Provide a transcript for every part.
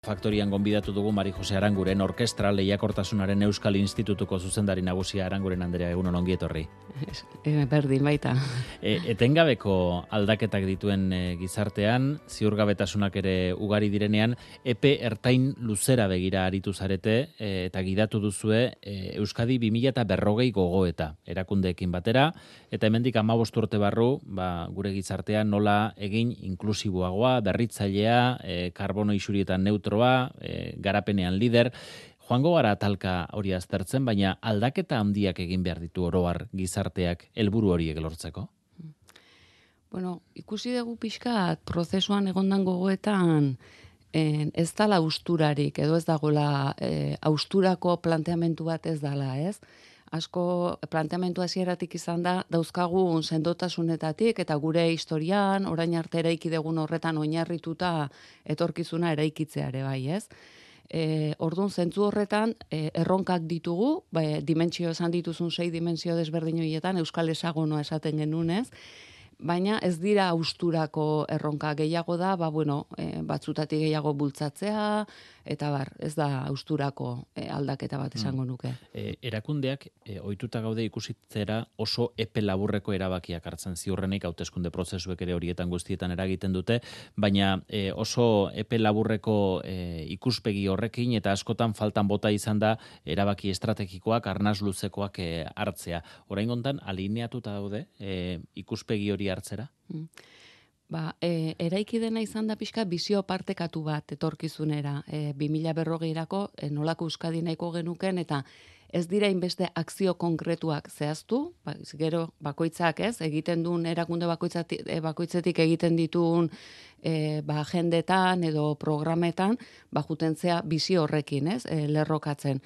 Faktorian gonbidatu dugu Mari Jose Aranguren orkestra lehiakortasunaren Euskal Institutuko zuzendari nagusia Aranguren Andrea egun ongi etorri. E, berdin baita. E, etengabeko aldaketak dituen e, gizartean, ziurgabetasunak ere ugari direnean, epe ertain luzera begira aritu zarete e, eta gidatu duzue e, Euskadi 2000 eta berrogei gogoeta erakundeekin batera, eta hemendik amabost urte barru, ba, gure gizartean nola egin inklusiboagoa, berritzailea, e, karbono isurietan neutro zentroa, e, garapenean lider, joango gara talka hori aztertzen, baina aldaketa handiak egin behar ditu oroar gizarteak helburu horiek lortzeko? Bueno, ikusi dugu pixka prozesuan egondan gogoetan en, ez dala usturarik, edo ez dagoela e, austurako planteamentu bat ez dala, ez? Asko planteamentu hasieratik izan da dauzkagun sendotasunetatik eta gure historian orain arte eraiki dugun horretan oinarrituta etorkizuna eraikitzeare bai, ez? E, ordun zentzu horretan e, erronkak ditugu, bai, dimentsio esan dituzun sei dimentsio desberdin horietan euskal esagonoa esaten genunez, baina ez dira austurako erronka gehiago da, ba bueno, e, batzutatik gehiago bultzatzea, eta bar, ez da austurako e, aldaketa bat esango mm. nuke. E, erakundeak e, ohituta gaude ikusitzera oso epe laburreko erabakiak hartzen ziurrenik hauteskunde prozesuek ere horietan guztietan eragiten dute, baina e, oso epe laburreko e, ikuspegi horrekin eta askotan faltan bota izan da erabaki estrategikoak arnaz luzekoak e, hartzea. Orain gontan alineatuta daude e, ikuspegi hori hartzera? Mm. Ba, e, eraiki dena izan da pixka bizio partekatu bat etorkizunera. E, 2000 berrogeirako e, nolako euskadi nahiko genuken eta ez dira inbeste akzio konkretuak zehaztu, ba, gero bakoitzak ez, egiten duen erakunde e, bakoitzetik egiten dituen e, ba, agendetan edo programetan, ba, jutentzea bizio horrekin ez, e, lerrokatzen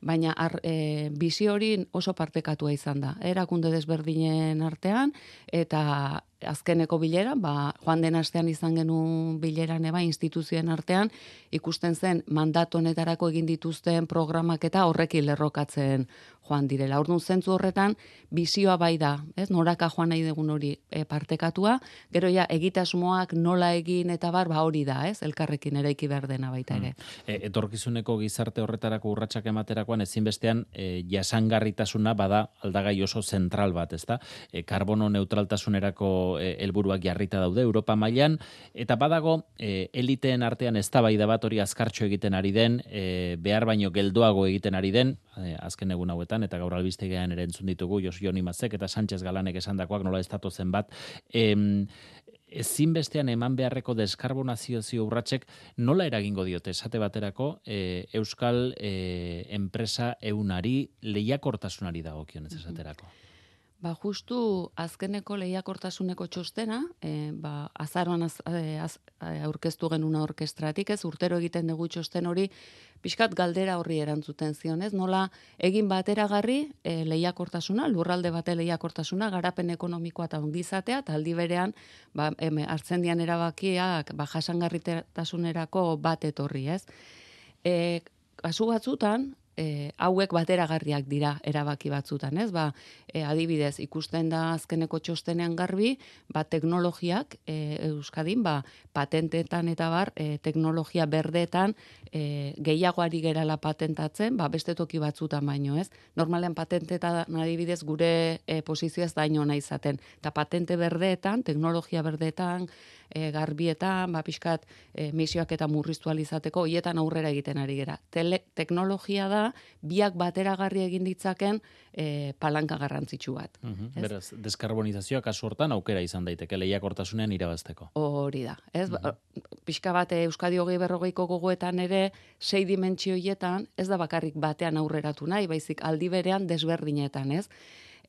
baina ar, e, bizi hori oso partekatua izan da. Erakunde desberdinen artean, eta azkeneko bilera, ba, joan den astean izan genuen bilera neba instituzioen artean, ikusten zen mandat honetarako egin dituzten programak eta horrekin lerrokatzen joan direla. Orduan zentzu horretan bizioa bai da, ez? Noraka joan nahi dugun hori e, partekatua, gero ja egitasmoak nola egin eta bar ba hori da, ez? Elkarrekin eraiki behar dena baita ere. Mm. E, etorkizuneko gizarte horretarako urratsak ematerakoan ezinbestean e, jasangarritasuna bada aldagai oso zentral bat, ezta? E, karbono neutraltasunerako helburuak jarrita daude Europa mailan eta badago e, eliteen artean eztabaida bat hori azkartxo egiten ari den, e, behar baino geldoago egiten ari den, e, azken egun hauetan eta gaur albistegean ere entzun ditugu Jos Joni Mazek eta Sánchez Galanek esandakoak nola estatu zen bat. Em, ezinbestean eman beharreko deskarbonazio zio urratsek nola eragingo diote esate baterako e, euskal e, enpresa eunari lehiakortasunari dagokion ez esaterako. Ba, justu azkeneko lehiakortasuneko txostena, e, ba, azaroan az, e, az, e, aurkeztu genuna orkestratik, ez urtero egiten dugu txosten hori, pixkat galdera horri erantzuten zion, ez? Nola egin bateragarri e, lehiakortasuna, lurralde bate lehiakortasuna, garapen ekonomikoa eta ongizatea, eta aldi berean, ba, em, hartzen dian erabakiak, ba, jasangarritasunerako bat etorri, ez? E, kasu batzutan, e, hauek bateragarriak dira erabaki batzutan, ez? Ba, e, adibidez, ikusten da azkeneko txostenean garbi, ba, teknologiak e, Euskadin, ba, patentetan eta bar, e, teknologia berdeetan e, gehiagoari gerala patentatzen, ba, beste toki batzutan baino, ez? Normalean patentetan adibidez gure e, posizioa ez da ino izaten. Eta patente berdeetan, teknologia berdeetan, e, garbietan, ba, pixkat e, misioak eta murriztu alizateko, hoietan aurrera egiten ari gera. Tele, teknologia da, biak bateragarri egin ditzaken e, palanka garrantzitsu bat. Uh Beraz, deskarbonizazioa kasu hortan aukera izan daiteke lehiakortasunean irabazteko. Hori da. Ez, uh pixka bate Euskadi hogei berrogeiko gogoetan ere, sei dimentsioietan, ez da bakarrik batean aurreratu nahi, baizik aldi berean desberdinetan, ez?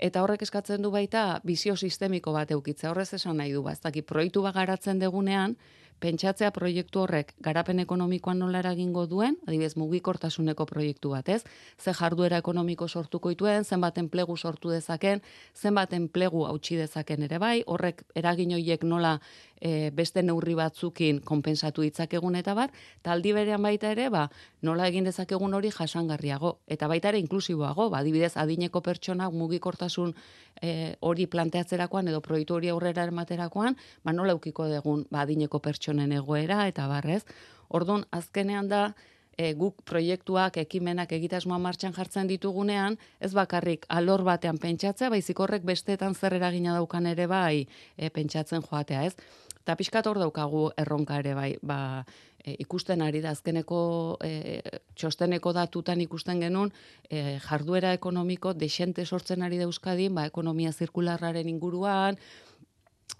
Eta horrek eskatzen du baita bizio sistemiko bat eukitza. Horrez esan nahi du, baztaki proiektu bat garatzen degunean, pentsatzea proiektu horrek garapen ekonomikoan nola eragingo duen, adibidez mugikortasuneko proiektu bat, ez? Ze jarduera ekonomiko sortuko dituen, zenbat enplegu sortu dezaken, zenbat enplegu hautsi dezaken ere bai, horrek eragin horiek nola e, beste neurri batzukin konpensatu ditzakegun eta bar, taldi berean baita ere, ba, nola egin dezakegun hori jasangarriago, eta baita ere inklusiboago, ba, adibidez, adineko pertsonak mugikortasun e, hori planteatzerakoan edo proiektu hori aurrera ematerakoan, ba, nola eukiko dugun ba, adineko pertsonen egoera eta barrez, Ordon azkenean da e, guk proiektuak, ekimenak egitasmoa martxan jartzen ditugunean, ez bakarrik alor batean pentsatzea, baizik horrek besteetan zer eragina daukan ere bai e, pentsatzen joatea, ez? Eta pixkat hor daukagu erronka ere bai, ba, e, ikusten ari da azkeneko e, txosteneko datutan ikusten genuen e, jarduera ekonomiko desente sortzen ari da Euskadin, ba, ekonomia zirkularraren inguruan,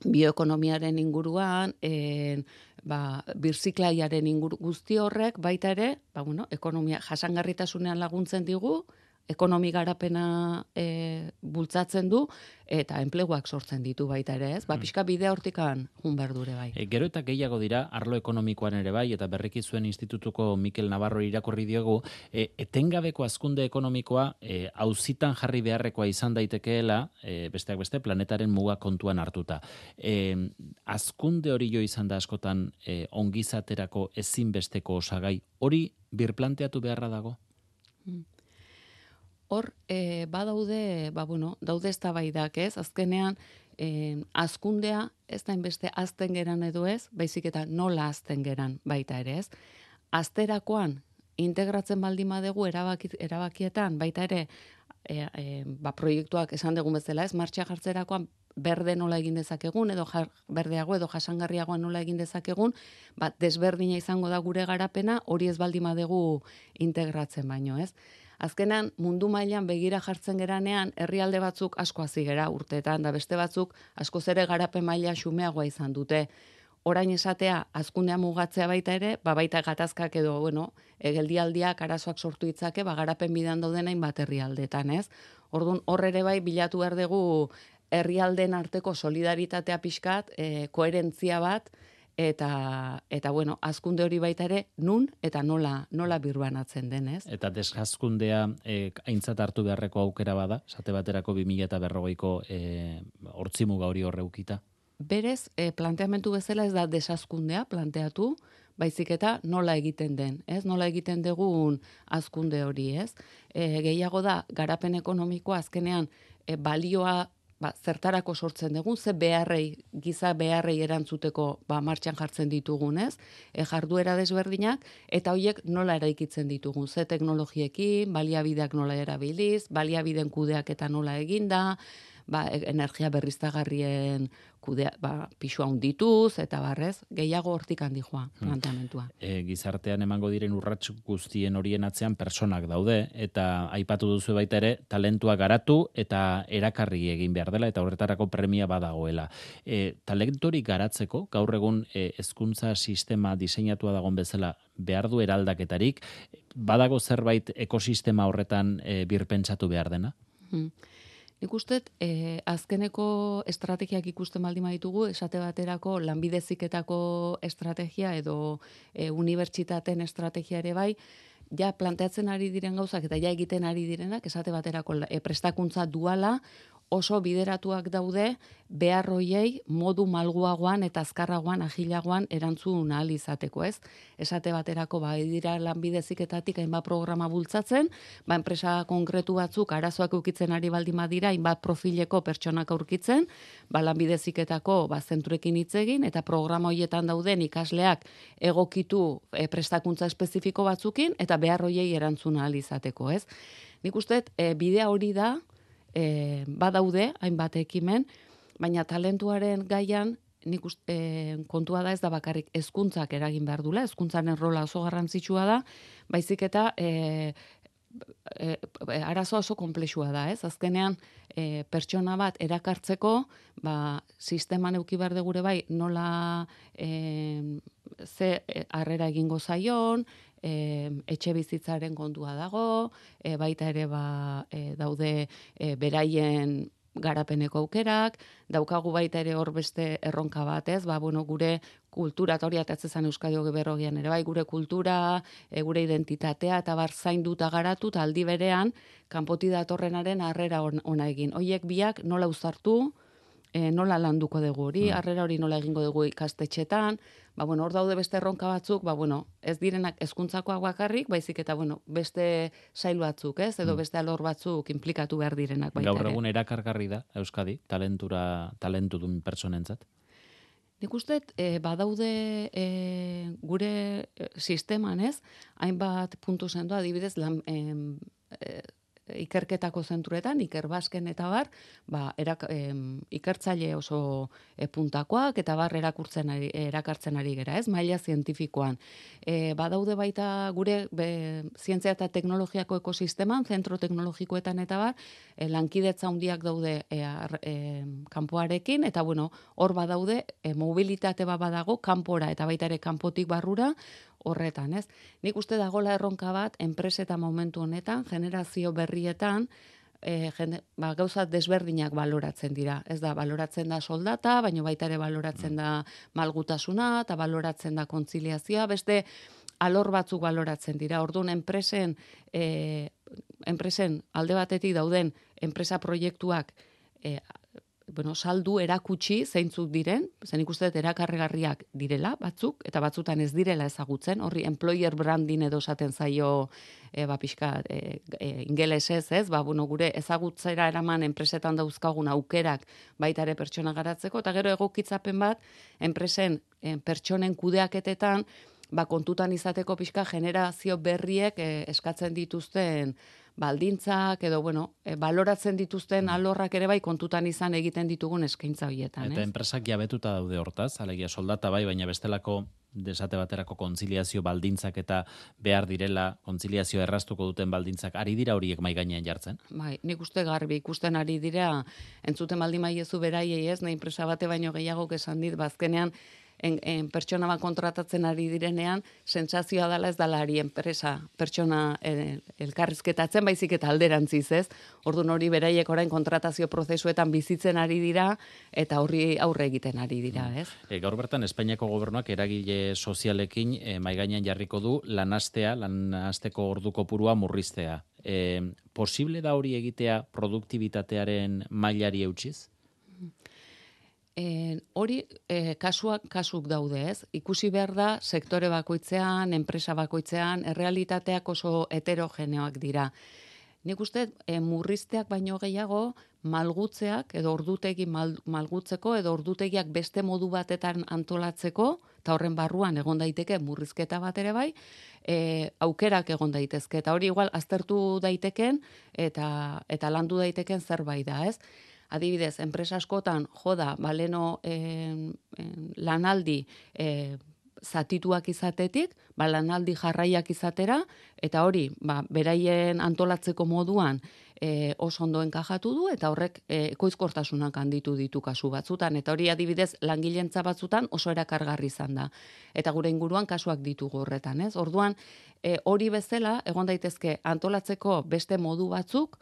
bioekonomiaren inguruan, e, ba, birziklaiaren inguru guzti horrek baita ere, ba, bueno, ekonomia jasangarritasunean laguntzen digu, ekonomi garapena e, bultzatzen du eta enpleguak sortzen ditu baita ere, ez? Ba, hmm. pixka bidea hortikan jun berdure bai. E, gero eta gehiago dira, arlo ekonomikoan ere bai, eta berriki zuen institutuko Mikel Navarro irakurri diogu, e, etengabeko azkunde ekonomikoa e, auzitan jarri beharrekoa izan daitekeela, e, besteak beste, planetaren muga kontuan hartuta. E, azkunde hori jo izan da askotan e, ongizaterako ezinbesteko osagai, hori birplanteatu beharra dago? Hmm hor e, badaude, ba bueno, daude eztabaidak, ez? Azkenean e, azkundea ez da inbeste azten geran edo ez, baizik eta nola azten geran baita ere, ez? Azterakoan integratzen baldin badegu erabaki, erabakietan baita ere e, e, ba, proiektuak esan dugun bezala, ez? Martxa jartzerakoan berde nola egin dezakegun edo jar, berdeago edo jasangarriagoa nola egin dezakegun, ba, desberdina izango da gure garapena, hori ez baldin badegu integratzen baino, ez? Azkenan mundu mailan begira jartzen geranean herrialde batzuk asko hasi gera urteetan da beste batzuk asko zere garapen maila xumeagoa izan dute. Orain esatea azkundea mugatzea baita ere, ba baita gatazkak edo bueno, egeldialdiak arazoak sortu ditzake, ba garapen bidan dauden hainbat herrialdetan, ez? Ordun hor ere bai bilatu behar dugu herrialden arteko solidaritatea pixkat, e, koherentzia bat, eta eta bueno, azkunde hori baita ere nun eta nola nola birbanatzen den, ez? Eta desjazkundea eh aintzat hartu beharreko aukera bada, esate baterako 2040ko eh hortzimuga hori horreukita. Berez, e, planteamendu bezala ez da desazkundea planteatu, baizik eta nola egiten den, ez? Nola egiten dugun azkunde hori, ez? E, gehiago da, garapen ekonomikoa azkenean e, balioa ba, zertarako sortzen dugun, ze beharrei, giza beharrei erantzuteko ba, martxan jartzen ditugunez, e, jarduera desberdinak, eta hoiek nola eraikitzen ditugun, ze teknologiekin, baliabideak nola erabiliz, baliabideen kudeak eta nola eginda, ba, e, energia berriztagarrien kudea, ba, pixua undituz, eta barrez, gehiago hortik handi joa, hmm. planteamentua. E, gizartean emango diren urrats guztien horien atzean personak daude, eta aipatu duzu baita ere, talentua garatu eta erakarri egin behar dela, eta horretarako premia badagoela. E, talentori garatzeko, gaur egun e, hezkuntza sistema diseinatua dagon bezala, behar du eraldaketarik, badago zerbait ekosistema horretan e, birpentsatu behar dena? Hmm. Nik uste, e, azkeneko estrategiak ikusten baldin ditugu, esate baterako lanbideziketako estrategia edo e, unibertsitaten estrategia ere bai, ja planteatzen ari diren gauzak eta ja egiten ari direnak, esate baterako e, prestakuntza duala, oso bideratuak daude beharroiei modu malguagoan eta azkarragoan agilagoan erantzun ahal izateko, ez? Esate baterako ba dira lanbideziketatik hainbat programa bultzatzen, ba enpresa konkretu batzuk arazoak ukitzen ari baldin badira hainbat profileko pertsonak aurkitzen, ba lanbideziketako ba zentruekin hitz egin eta programa hoietan dauden ikasleak egokitu e, prestakuntza espezifiko batzukin eta beharroiei erantzun ahal izateko, ez? Nik uste, e, bidea hori da, e, badaude hainbat ekimen, baina talentuaren gaian nik uste, kontua da ez da bakarrik hezkuntzak eragin behar dula, hezkuntzaren rola oso garrantzitsua da, baizik eta e, e, arazo oso komplexua da, ez? Azkenean e, pertsona bat erakartzeko, ba, sisteman euki behar gure bai nola e, ze harrera egingo zaion, e, etxe bizitzaren kontua dago, e, baita ere ba, e, daude e, beraien garapeneko aukerak, daukagu baita ere hor beste erronka bat, ez? Ba, bueno, gure kultura, eta hori atatzezan Euskadi hoge berrogian ere, bai, gure kultura, e, gure identitatea, eta bar zainduta garatu, aldi berean, kanpoti datorrenaren harrera ona egin. Hoiek biak nola uzartu, e, nola landuko dugu hori, mm. harrera hori nola egingo dugu ikastetxetan, ba, bueno, hor daude beste erronka batzuk, ba, bueno, ez direnak hezkuntzakoak bakarrik, baizik eta, bueno, beste sail batzuk, ez, edo mm. beste alor batzuk implikatu behar direnak. Baita Gaur egun erakargarri da, Euskadi, talentura, talentu duen personentzat? Nik uste, e, badaude e, gure sisteman ez, hainbat puntu zendu adibidez, lan, e, ikerketako zentruetan, ikerbasken eta bar, ba, erak, ikertzaile oso e, puntakoak eta bar erakurtzen ari, erakartzen ari gera, ez, maila zientifikoan. E, badaude baita gure be, zientzia eta teknologiako ekosisteman, zentro teknologikoetan eta bar, e, lankidetza handiak daude e, e, kanpoarekin, eta bueno, hor badaude, e, mobilitate badago, kanpora eta baita ere kanpotik barrura, horretan, ez? Nik uste dagola erronka bat, enpreseta momentu honetan, generazio berrietan, e, jende, ba, gauza desberdinak baloratzen dira. Ez da, baloratzen da soldata, baina baita ere baloratzen da malgutasuna, eta baloratzen da kontziliazioa, beste alor batzuk baloratzen dira. Orduan, enpresen, e, enpresen alde batetik dauden enpresa proiektuak e, bueno, saldu erakutsi zeintzuk diren, zen ikuste erakarregarriak direla batzuk, eta batzutan ez direla ezagutzen, horri employer branding edo esaten zaio e, ba, pixka, e, e, ingelesez, ez, ba, bueno, gure ezagutzera eraman enpresetan dauzkagun aukerak baita ere pertsona garatzeko, eta gero egokitzapen bat, enpresen e, pertsonen kudeaketetan, ba, kontutan izateko pixka generazio berriek e, eskatzen dituzten baldintzak edo bueno, e, baloratzen dituzten mm. alorrak ere bai kontutan izan egiten ditugun eskaintza hoietan, Eta enpresak jabetuta daude hortaz, alegia soldata bai, baina bestelako desate baterako kontziliazio baldintzak eta behar direla kontziliazio erraztuko duten baldintzak ari dira horiek mai gainean jartzen. Bai, nik uste garbi ikusten ari dira entzuten baldin maiezu beraiei ez, nahi enpresa bate baino gehiago esan dit bazkenean en, en pertsona bat kontratatzen ari direnean, sentsazioa dela ez dala ari enpresa pertsona el, elkarrizketatzen, baizik eta alderantziz ez. Orduan hori beraiek orain kontratazio prozesuetan bizitzen ari dira, eta horri aurre egiten ari dira, ez? E, gaur bertan, Espainiako gobernuak eragile sozialekin e, maigainan jarriko du lanastea, lanasteko orduko purua murriztea. E, posible da hori egitea produktibitatearen mailari eutxiz? E, hori e, kasuak kasuk daude, ez? Ikusi behar da sektore bakoitzean, enpresa bakoitzean, errealitateak oso heterogeneoak dira. Nik uste e, murrizteak baino gehiago malgutzeak edo ordutegi mal, malgutzeko edo ordutegiak beste modu batetan antolatzeko eta horren barruan egon daiteke murrizketa bat ere bai, e, aukerak egon daitezke eta hori igual aztertu daiteken eta eta landu daiteken zerbait da, ez? Adibidez, enpresa askotan, joda, baleno en, lanaldi e, zatituak izatetik, ba, lanaldi jarraiak izatera, eta hori, ba, beraien antolatzeko moduan e, oso ondo enkajatu du, eta horrek e, koizkortasunak handitu ditu kasu batzutan, eta hori adibidez, langilentza batzutan oso erakargarri izan da. Eta gure inguruan kasuak ditugu horretan, ez? Orduan, e, hori bezala, egon daitezke antolatzeko beste modu batzuk,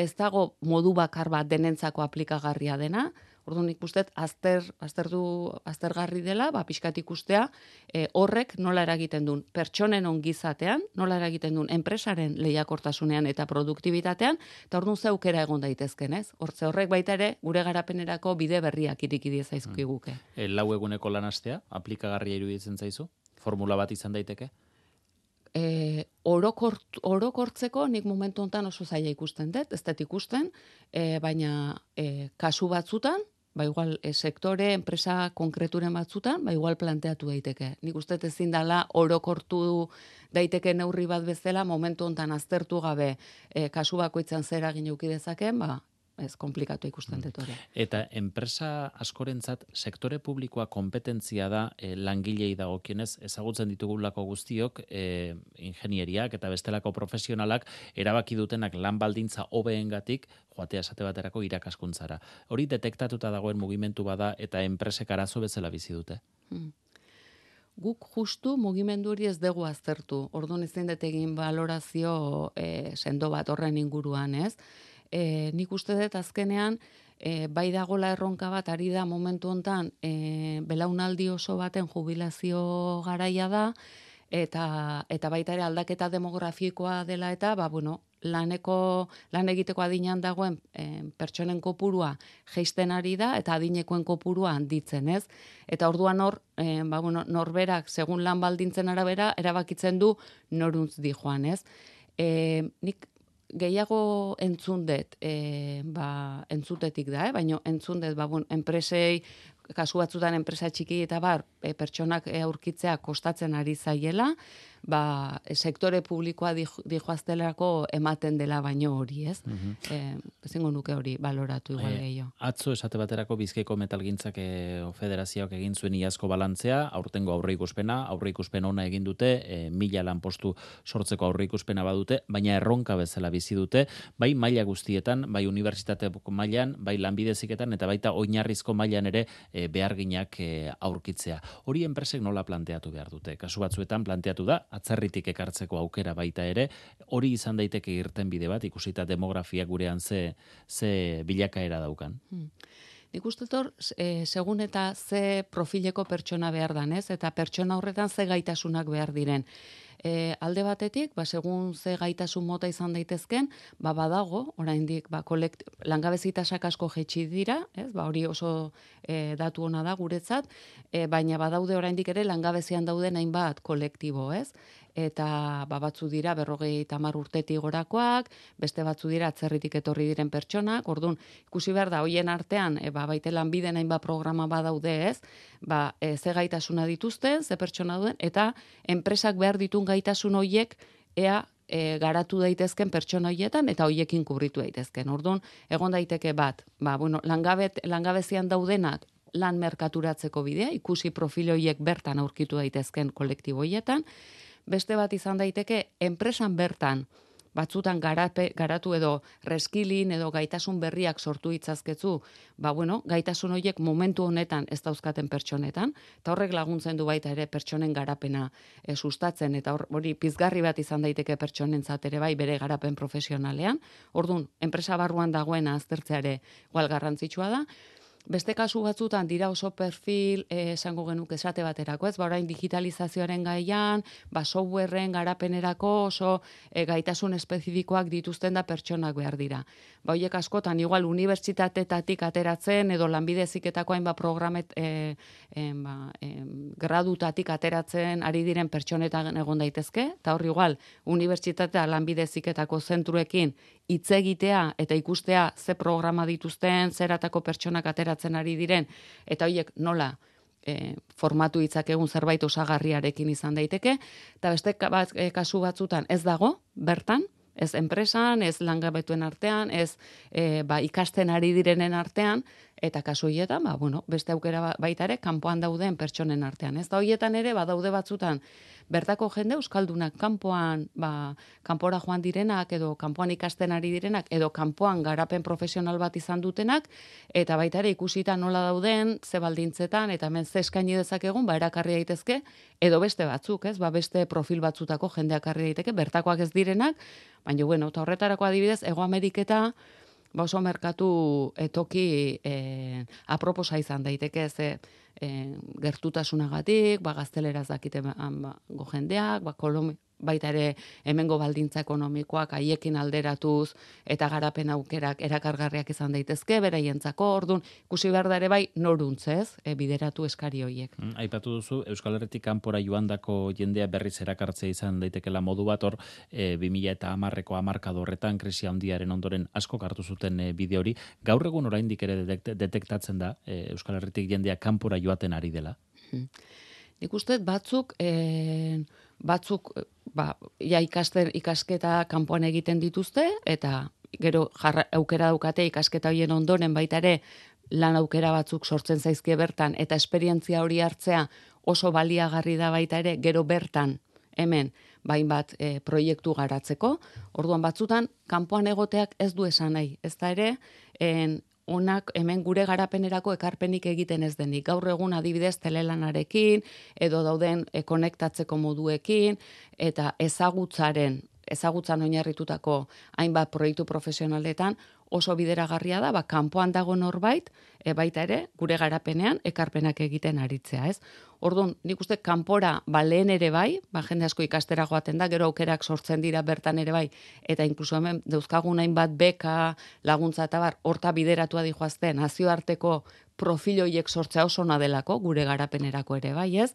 ez dago modu bakar bat denentzako aplikagarria dena, Orduan ikustet azter azterdu aztergarri dela, ba pixkat ikustea, e, horrek nola eragiten duen pertsonen ongizatean, nola eragiten duen enpresaren lehiakortasunean eta produktibitatean, eta orduan zeukera egon daitezken, ez? Hortze horrek baita ere gure garapenerako bide berriak iriki die zaizkiguke. Mm. E, lau eguneko lanastea aplikagarria iruditzen zaizu? Formula bat izan daiteke? E, orokort, orokortzeko nik momentu hontan oso zaila ikusten dut, ez dut ikusten, e, baina e, kasu batzutan, ba igual e, sektore, enpresa konkreturen batzutan, ba igual planteatu daiteke. Nik uste ezin dela orokortu daiteke neurri bat bezala momentu hontan aztertu gabe e, kasu bakoitzan zera gineuki dezaken, ba ez komplikatu ikusten dut hori. Eta enpresa askorentzat sektore publikoa kompetentzia da e, langilei dagokienez ezagutzen ditugulako guztiok e, ingenieriak eta bestelako profesionalak erabaki dutenak lan baldintza hobeengatik joatea esate baterako irakaskuntzara. Hori detektatuta dagoen mugimentu bada eta enpresek arazo bezala bizi dute. Hmm. Guk justu mugimendu hori ez dugu aztertu. Orduan ezin dut egin valorazio e, sendo bat horren inguruan, ez? E, nik uste dut azkenean, e, bai dagola erronka bat ari da momentu hontan e, belaunaldi oso baten jubilazio garaia da, eta, eta baita ere aldaketa demografikoa dela eta, ba, bueno, laneko lan egiteko adinean dagoen e, pertsonen kopurua geisten ari da eta adinekoen kopurua handitzen, ez? Eta orduan hor, e, ba, bueno, norberak segun lan baldintzen arabera erabakitzen du noruntz di joan, ez? E, nik gehiago entzun dut, e, ba, entzutetik da, eh? baina entzun dut, ba, bon, enpresei kasu batzutan enpresa txiki eta bar, e, pertsonak e, aurkitzea kostatzen ari zaiela, ba, sektore publikoa dijoaztelako ematen dela baino hori, ez? Mm -hmm. nuke hori baloratu igual e, gehiago. Atzo esate baterako bizkaiko metalgintzak e, federazioak egin zuen iazko balantzea, aurtengo aurre ikuspena, aurre ikuspena ona egin dute, e, mila lanpostu sortzeko aurre ikuspena badute, baina erronka bezala bizi dute, bai maila guztietan, bai unibertsitate mailan, bai lanbideziketan, eta baita oinarrizko mailan ere e, beharginak e, aurkitzea. Hori enpresek nola planteatu behar dute? Kasu batzuetan planteatu da, atzerritik ekartzeko aukera baita ere, hori izan daiteke irten bide bat, ikusita demografia gurean ze, ze bilakaera daukan. Hmm. Nik uste tor, e, segun eta ze profileko pertsona behar danez, eta pertsona horretan ze gaitasunak behar diren. E, alde batetik, ba, segun ze gaitasun mota izan daitezken, ba, badago, oraindik ba, kolekt, langabezitasak asko jetxi dira, ez? Ba, hori oso e, datu ona da guretzat, e, baina badaude oraindik ere langabezian dauden hainbat kolektibo, ez? eta ba, batzu dira berrogei tamar urtetik gorakoak, beste batzu dira atzerritik etorri diren pertsonak, orduan ikusi behar da, hoien artean, e, ba, baite lanbiden hainbat programa badaude ez, ba, e, ze gaitasuna dituzten, ze pertsona duen, eta enpresak behar ditun gaitasun hoiek, ea e, garatu daitezken pertsona hoietan eta hoiekin kubritu daitezken. Orduan, egon daiteke bat, ba, bueno, langabet, langabezian daudenak lan merkaturatzeko bidea, ikusi profiloiek bertan aurkitu daitezken kolektiboietan, beste bat izan daiteke enpresan bertan batzutan garape, garatu edo reskilin edo gaitasun berriak sortu itzazketzu, ba bueno, gaitasun horiek momentu honetan ez dauzkaten pertsonetan, eta horrek laguntzen du baita ere pertsonen garapena e, sustatzen, eta hori pizgarri bat izan daiteke pertsonen ere bai bere garapen profesionalean, orduan, enpresa barruan dagoena aztertzeare igual garrantzitsua da, Beste kasu batzutan dira oso perfil eh, esango genuk esate baterako, ez? Ba orain digitalizazioaren gaian, ba softwareen garapenerako oso e, gaitasun espezifikoak dituzten da pertsonak behar dira. Ba hoiek askotan igual unibertsitatetatik ateratzen edo lanbide heziketako hainbat programet e, ba, e, gradutatik ateratzen ari diren pertsonetan egon daitezke, eta hor igual unibertsitatea lanbide heziketako zentruekin hitz egitea eta ikustea ze programa dituzten, zeratako pertsonak ateratzen ari diren, eta horiek nola e, formatu hitzak egun zerbait osagarriarekin izan daiteke, eta beste e, kasu batzutan ez dago, bertan, ez enpresan, ez langabetuen artean, ez e, ba, ikasten ari direnen artean, eta kasu hietan, ba, bueno, beste aukera ba, baita ere, kanpoan dauden pertsonen artean. Ez da hoietan ere, ba, daude batzutan, bertako jende euskaldunak kanpoan, ba, kanpora joan direnak edo kanpoan ikasten ari direnak edo kanpoan garapen profesional bat izan dutenak eta baita ere ikusita nola dauden ze baldintzetan eta hemen ze eskaini dezakegun ba erakarri daitezke edo beste batzuk, ez? Ba beste profil batzutako jendeak harri daiteke bertakoak ez direnak, baina bueno, eta horretarako adibidez Ego Ameriketa ba oso merkatu etoki eh, aproposa izan daiteke ze e, gertutasunagatik, ba, gazteleraz dakite ba, go jendeak, ba, Kolombi, baita ere hemengo baldintza ekonomikoak haiekin alderatuz eta garapen aukerak erakargarriak izan daitezke beraientzako ordun. Ikusi behar da ere bai noruntzez e, bideratu eskari hoiek. Mm, aipatu duzu Euskal Herritik kanpora joandako jendea berriz erakartzea izan daitekela modu bat hor e, 2000 eta hamarreko hamarkado horretan krisi handiaren ondoren asko hartu zuten e, bide hori. Gaur egun oraindik ere detektatzen da e, Euskal Herritik jendea kanpora joaten ari dela. Hmm. Nik uste batzuk e, batzuk ba, ja ikaster, ikasketa kanpoan egiten dituzte, eta gero jarra, aukera daukate ikasketa hoien ondoren baita ere lan aukera batzuk sortzen zaizkie bertan, eta esperientzia hori hartzea oso baliagarri da baita ere gero bertan, hemen, bain bat e, proiektu garatzeko, orduan batzutan, kanpoan egoteak ez du esan nahi, ez da ere, en, onak hemen gure garapenerako ekarpenik egiten ez denik. Gaur egun adibidez telelanarekin edo dauden e, konektatzeko moduekin eta ezagutzaren ezagutzan oinarritutako hainbat proiektu profesionaletan oso bideragarria da, ba, kanpoan dago norbait, e, baita ere, gure garapenean, ekarpenak egiten aritzea, ez? Orduan, nik uste, kanpora, ba, lehen ere bai, ba, jende asko ikastera joaten da, gero aukerak sortzen dira bertan ere bai, eta inkluso hemen, dauzkagun bat beka, laguntza eta bar, horta bideratua dihoazten, nazioarteko profiloiek sortzea oso nadelako, gure garapenerako ere bai, ez?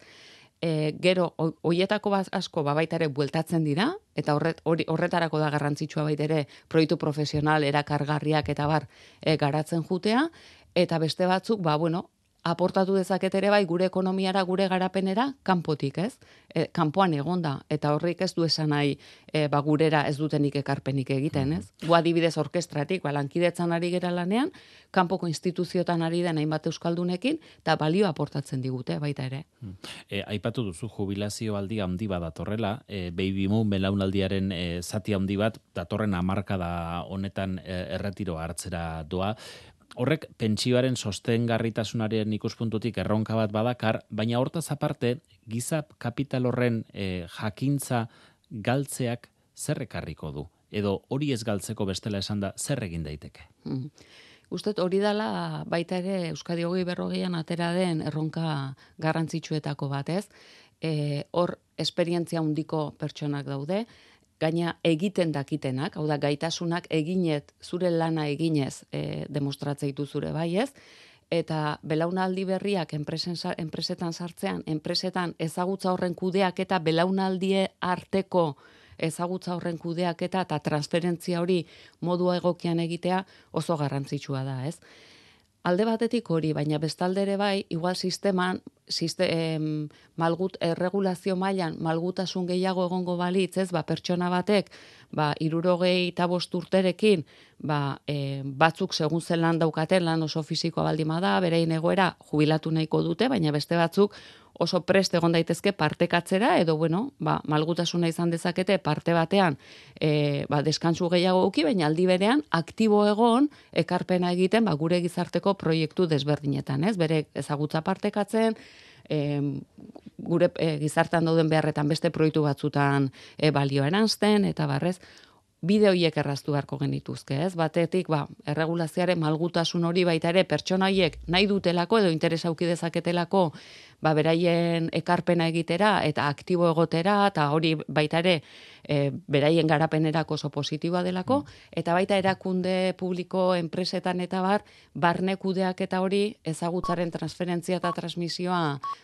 E, gero hoietako bat asko ba baita ere bueltatzen dira eta horret, horretarako da garrantzitsua baita ere proiektu profesional erakargarriak eta bar e, garatzen jutea eta beste batzuk ba bueno aportatu dezaket ere bai gure ekonomiara, gure garapenera, kanpotik, ez? E, kanpoan egonda, eta horrik ez du esan nahi e, ba, gurera ez dutenik ekarpenik egiten, ez? Mm -hmm. adibidez orkestratik, ba, lankidetzan ari gera lanean, kanpoko instituziotan ari den hainbat euskaldunekin, eta balio aportatzen digute, baita ere. E, aipatu duzu jubilazio aldi handi bat datorrela, e, baby moon belaunaldiaren e, zati handi bat, datorren amarka da honetan e, erretiro hartzera doa, horrek pentsioaren sostengarritasunaren ikuspuntutik erronka bat badakar, baina hortaz aparte, giza kapital horren e, jakintza galtzeak zer ekarriko du? Edo hori ez galtzeko bestela esan da, zer egin daiteke? Mm. Ustet hori dela baita ere Euskadi hogei berrogeian atera den erronka garrantzitsuetako batez. E, hor esperientzia handiko pertsonak daude, gaina egiten dakitenak, hau da gaitasunak eginet, zure lana eginez e, demostratzeitu zure bai ez, eta belaunaldi berriak enpresen, enpresetan sartzean, enpresetan ezagutza horren kudeak eta belaunaldie arteko ezagutza horren kudeak eta eta transferentzia hori modua egokian egitea oso garrantzitsua da, ez? Alde batetik hori, baina bestaldere bai, igual sisteman, siste, malgut, erregulazio mailan malgutasun gehiago egongo balitz, ez, ba, pertsona batek, ba, irurogei eta urterekin, ba, e, batzuk segun zen lan daukaten lan oso fizikoa baldima da, berein egoera jubilatu nahiko dute, baina beste batzuk oso prest egon daitezke partekatzera edo bueno, ba, malgutasuna izan dezakete parte batean e, ba, deskantsu gehiago uki, baina aldi berean aktibo egon ekarpena egiten ba, gure gizarteko proiektu desberdinetan, ez? Bere ezagutza partekatzen, e, gure e, gizartan dauden beharretan beste proiektu batzutan e, balio eranzten, eta barrez, bide hoiek erraztu beharko genituzke, ez? Batetik, ba, erregulazioaren malgutasun hori baita ere pertsona hoiek nahi dutelako edo interesa auki dezaketelako ba, beraien ekarpena egitera eta aktibo egotera eta hori baita ere e, beraien garapenerako oso positiboa delako mm. eta baita erakunde publiko enpresetan eta bar barne kudeak eta hori ezagutzaren transferentzia eta transmisioa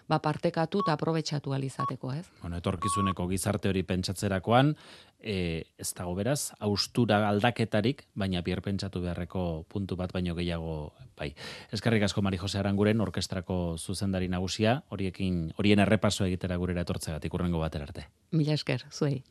ba, partekatu eta aprobetsatu alizateko, ez? Bueno, etorkizuneko gizarte hori pentsatzerakoan e, ez dago beraz, austura aldaketarik, baina pentsatu beharreko puntu bat baino gehiago bai. Eskerrik asko Mari Jose Aranguren orkestrako zuzendari nagusia, horiekin horien errepaso egitera gurera etortzegatik urrengo batera arte. Mila esker, zuei.